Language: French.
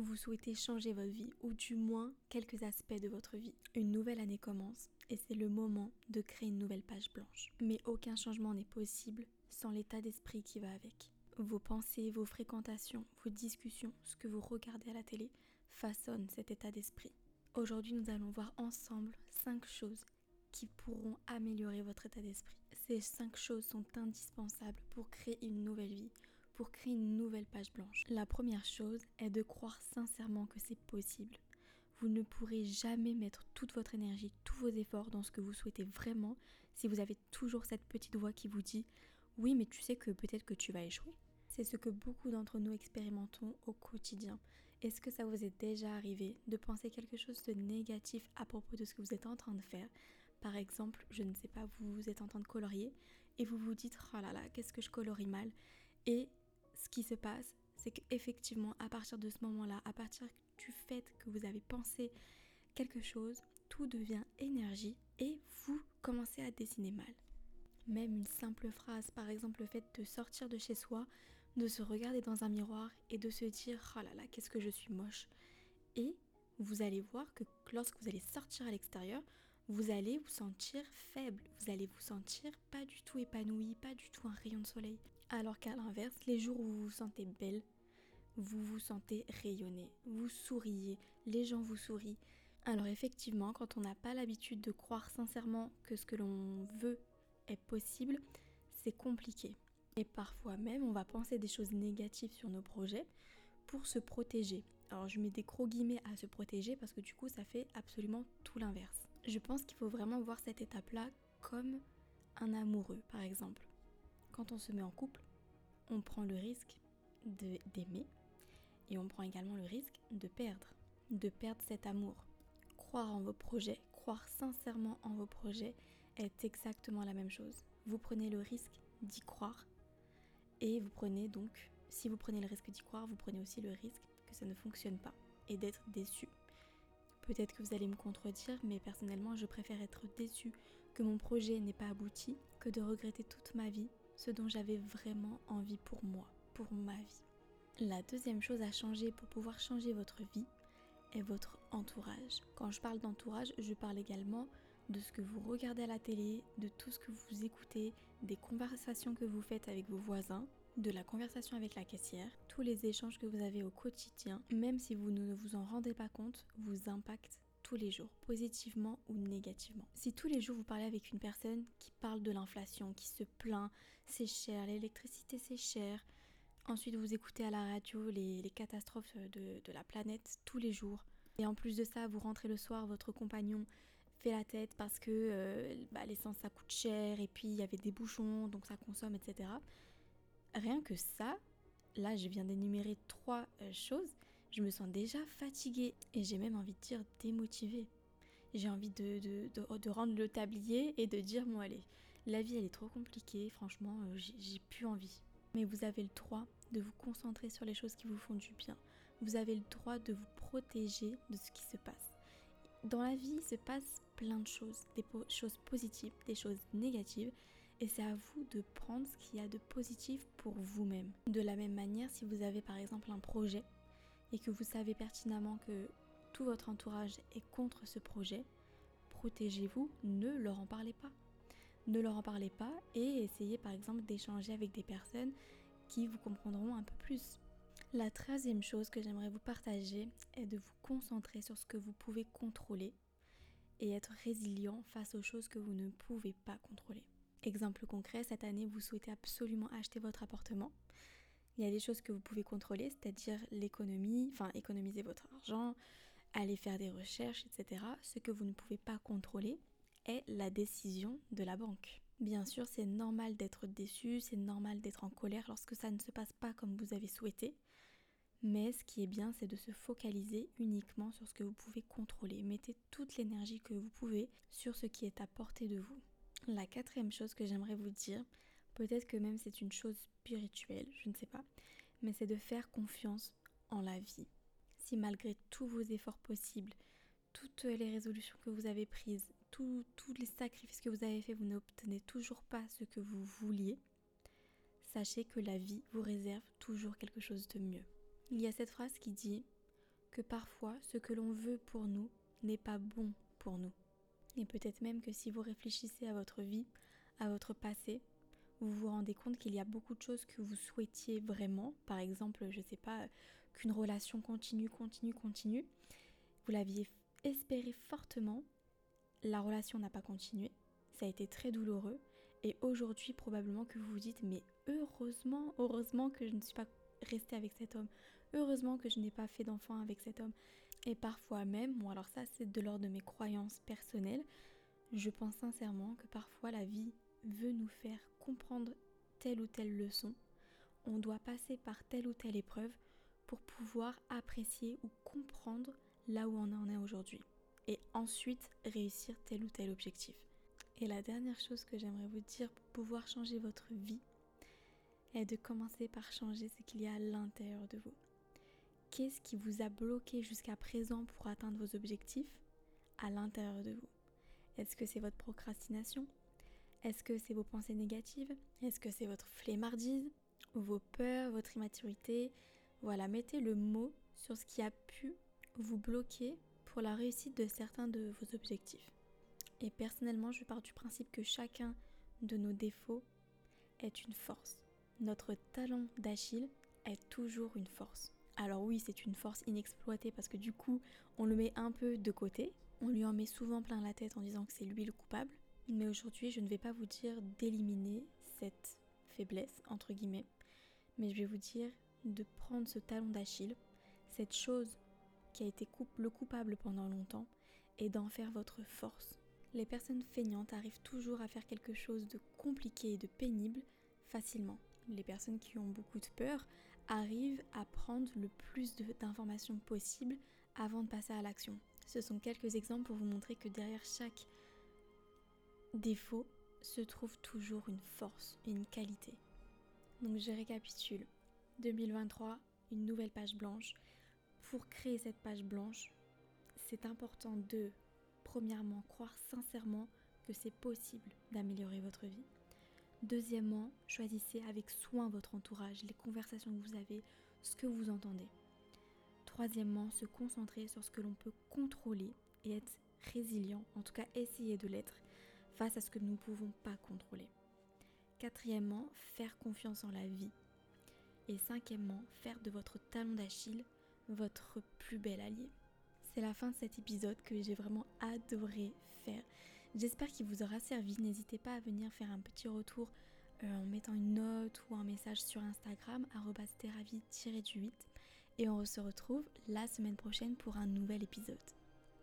vous souhaitez changer votre vie, ou du moins quelques aspects de votre vie. Une nouvelle année commence et c'est le moment de créer une nouvelle page blanche. Mais aucun changement n'est possible sans l'état d'esprit qui va avec. Vos pensées, vos fréquentations, vos discussions, ce que vous regardez à la télé façonnent cet état d'esprit. Aujourd'hui, nous allons voir ensemble 5 choses qui pourront améliorer votre état d'esprit. Ces 5 choses sont indispensables pour créer une nouvelle vie, pour créer une nouvelle page blanche. La première chose est de croire sincèrement que c'est possible. Vous ne pourrez jamais mettre toute votre énergie, tous vos efforts dans ce que vous souhaitez vraiment si vous avez toujours cette petite voix qui vous dit oui mais tu sais que peut-être que tu vas échouer. C'est ce que beaucoup d'entre nous expérimentons au quotidien. Est-ce que ça vous est déjà arrivé de penser quelque chose de négatif à propos de ce que vous êtes en train de faire? Par exemple, je ne sais pas, vous êtes en train de colorier et vous vous dites oh là là, qu'est-ce que je colorie mal? Ce qui se passe, c'est qu'effectivement, à partir de ce moment-là, à partir du fait que vous avez pensé quelque chose, tout devient énergie et vous commencez à dessiner mal. Même une simple phrase, par exemple le fait de sortir de chez soi, de se regarder dans un miroir et de se dire oh là là, qu'est-ce que je suis moche. Et vous allez voir que lorsque vous allez sortir à l'extérieur, vous allez vous sentir faible, vous allez vous sentir pas du tout épanoui, pas du tout un rayon de soleil. Alors qu'à l'inverse, les jours où vous vous sentez belle, vous vous sentez rayonner, vous souriez, les gens vous sourient. Alors effectivement, quand on n'a pas l'habitude de croire sincèrement que ce que l'on veut est possible, c'est compliqué. Et parfois même, on va penser des choses négatives sur nos projets pour se protéger. Alors je mets des gros guillemets à se protéger parce que du coup ça fait absolument tout l'inverse. Je pense qu'il faut vraiment voir cette étape-là comme un amoureux par exemple. Quand on se met en couple, on prend le risque d'aimer et on prend également le risque de perdre, de perdre cet amour. Croire en vos projets, croire sincèrement en vos projets est exactement la même chose. Vous prenez le risque d'y croire et vous prenez donc, si vous prenez le risque d'y croire, vous prenez aussi le risque que ça ne fonctionne pas et d'être déçu. Peut-être que vous allez me contredire, mais personnellement, je préfère être déçu que mon projet n'ait pas abouti que de regretter toute ma vie ce dont j'avais vraiment envie pour moi, pour ma vie. La deuxième chose à changer pour pouvoir changer votre vie est votre entourage. Quand je parle d'entourage, je parle également de ce que vous regardez à la télé, de tout ce que vous écoutez, des conversations que vous faites avec vos voisins, de la conversation avec la caissière, tous les échanges que vous avez au quotidien, même si vous ne vous en rendez pas compte, vous impactent tous les jours, positivement ou négativement. Si tous les jours vous parlez avec une personne qui parle de l'inflation, qui se plaint, c'est cher, l'électricité c'est cher, ensuite vous écoutez à la radio les, catastrophes de, la planète tous les jours, et en plus de ça vous rentrez le soir, votre compagnon fait la tête parce que euh, bah, l'essence ça coûte cher et puis il y avait des bouchons donc ça consomme etc. Rien que ça, là je viens d'énumérer trois euh, choses, je me sens déjà fatiguée et j'ai même envie de dire démotivée. J'ai envie de, de, rendre le tablier et de dire bon allez, la vie elle est trop compliquée, franchement euh, j'ai plus envie. Mais vous avez le droit de vous concentrer sur les choses qui vous font du bien. Vous avez le droit de vous protéger de ce qui se passe. Dans la vie, il se passe plein de choses, des choses positives, des choses négatives, et c'est à vous de prendre ce qu'il y a de positif pour vous-même. De la même manière, si vous avez par exemple un projet et que vous savez pertinemment que tout votre entourage est contre ce projet, protégez-vous, ne leur en parlez pas. Ne leur en parlez pas et essayez par exemple d'échanger avec des personnes qui vous comprendront un peu plus. La troisième chose que j'aimerais vous partager est de vous concentrer sur ce que vous pouvez contrôler et être résilient face aux choses que vous ne pouvez pas contrôler. Exemple concret, cette année, vous souhaitez absolument acheter votre appartement. Il y a des choses que vous pouvez contrôler, c'est-à-dire l'économie, enfin économiser votre argent, aller faire des recherches, etc. Ce que vous ne pouvez pas contrôler est la décision de la banque. Bien sûr, c'est normal d'être déçu, c'est normal d'être en colère lorsque ça ne se passe pas comme vous avez souhaité. Mais ce qui est bien, c'est de se focaliser uniquement sur ce que vous pouvez contrôler. Mettez toute l'énergie que vous pouvez sur ce qui est à portée de vous. La quatrième chose que j'aimerais vous dire, peut-être que même c'est une chose spirituelle, je ne sais pas, mais c'est de faire confiance en la vie. Si malgré tous vos efforts possibles, toutes les résolutions que vous avez prises, tous les sacrifices que vous avez faits, vous n'obtenez toujours pas ce que vous vouliez, sachez que la vie vous réserve toujours quelque chose de mieux. Il y a cette phrase qui dit que parfois ce que l'on veut pour nous n'est pas bon pour nous. Et peut-être même que si vous réfléchissez à votre vie, à votre passé, vous vous rendez compte qu'il y a beaucoup de choses que vous souhaitiez vraiment. Par exemple, je ne sais pas, qu'une relation continue, continue, continue. Vous l'aviez espéré fortement. La relation n'a pas continué. Ça a été très douloureux. Et aujourd'hui, probablement que vous vous dites, mais heureusement, heureusement que je ne suis pas restée avec cet homme. Heureusement que je n'ai pas fait d'enfant avec cet homme. Et parfois même, bon alors ça c'est de l'ordre de mes croyances personnelles, je pense sincèrement que parfois la vie veut nous faire comprendre telle ou telle leçon. On doit passer par telle ou telle épreuve pour pouvoir apprécier ou comprendre là où on en est aujourd'hui. Et ensuite réussir tel ou tel objectif. Et la dernière chose que j'aimerais vous dire pour pouvoir changer votre vie est de commencer par changer ce qu'il y a à l'intérieur de vous. Qu'est-ce qui vous a bloqué jusqu'à présent pour atteindre vos objectifs à l'intérieur de vous? Est-ce que c'est votre procrastination? Est-ce que c'est vos pensées négatives? Est-ce que c'est votre flemmardise Vos peurs, votre immaturité? Voilà, mettez le mot sur ce qui a pu vous bloquer pour la réussite de certains de vos objectifs. Et personnellement, je pars du principe que chacun de nos défauts est une force. Notre talent d'Achille est toujours une force. Alors oui, c'est une force inexploitée parce que du coup, on le met un peu de côté. On lui en met souvent plein la tête en disant que c'est lui le coupable. Mais aujourd'hui, je ne vais pas vous dire d'éliminer cette faiblesse, entre guillemets. Mais je vais vous dire de prendre ce talon d'Achille, cette chose qui a été le coupable pendant longtemps, et d'en faire votre force. Les personnes feignantes arrivent toujours à faire quelque chose de compliqué et de pénible facilement. Les personnes qui ont beaucoup de peur arrive à prendre le plus d'informations possible avant de passer à l'action. Ce sont quelques exemples pour vous montrer que derrière chaque défaut se trouve toujours une force, une qualité. Donc je récapitule. 2023, une nouvelle page blanche. Pour créer cette page blanche, c'est important de, premièrement, croire sincèrement que c'est possible d'améliorer votre vie. Deuxièmement, choisissez avec soin votre entourage, les conversations que vous avez, ce que vous entendez. Troisièmement, se concentrer sur ce que l'on peut contrôler et être résilient, en tout cas essayer de l'être, face à ce que nous ne pouvons pas contrôler. Quatrièmement, faire confiance en la vie. Et cinquièmement, faire de votre talon d'Achille votre plus bel allié. C'est la fin de cet épisode que j'ai vraiment adoré faire. J'espère qu'il vous aura servi. N'hésitez pas à venir faire un petit retour euh, en mettant une note ou un message sur Instagram, du 8 Et on se retrouve la semaine prochaine pour un nouvel épisode.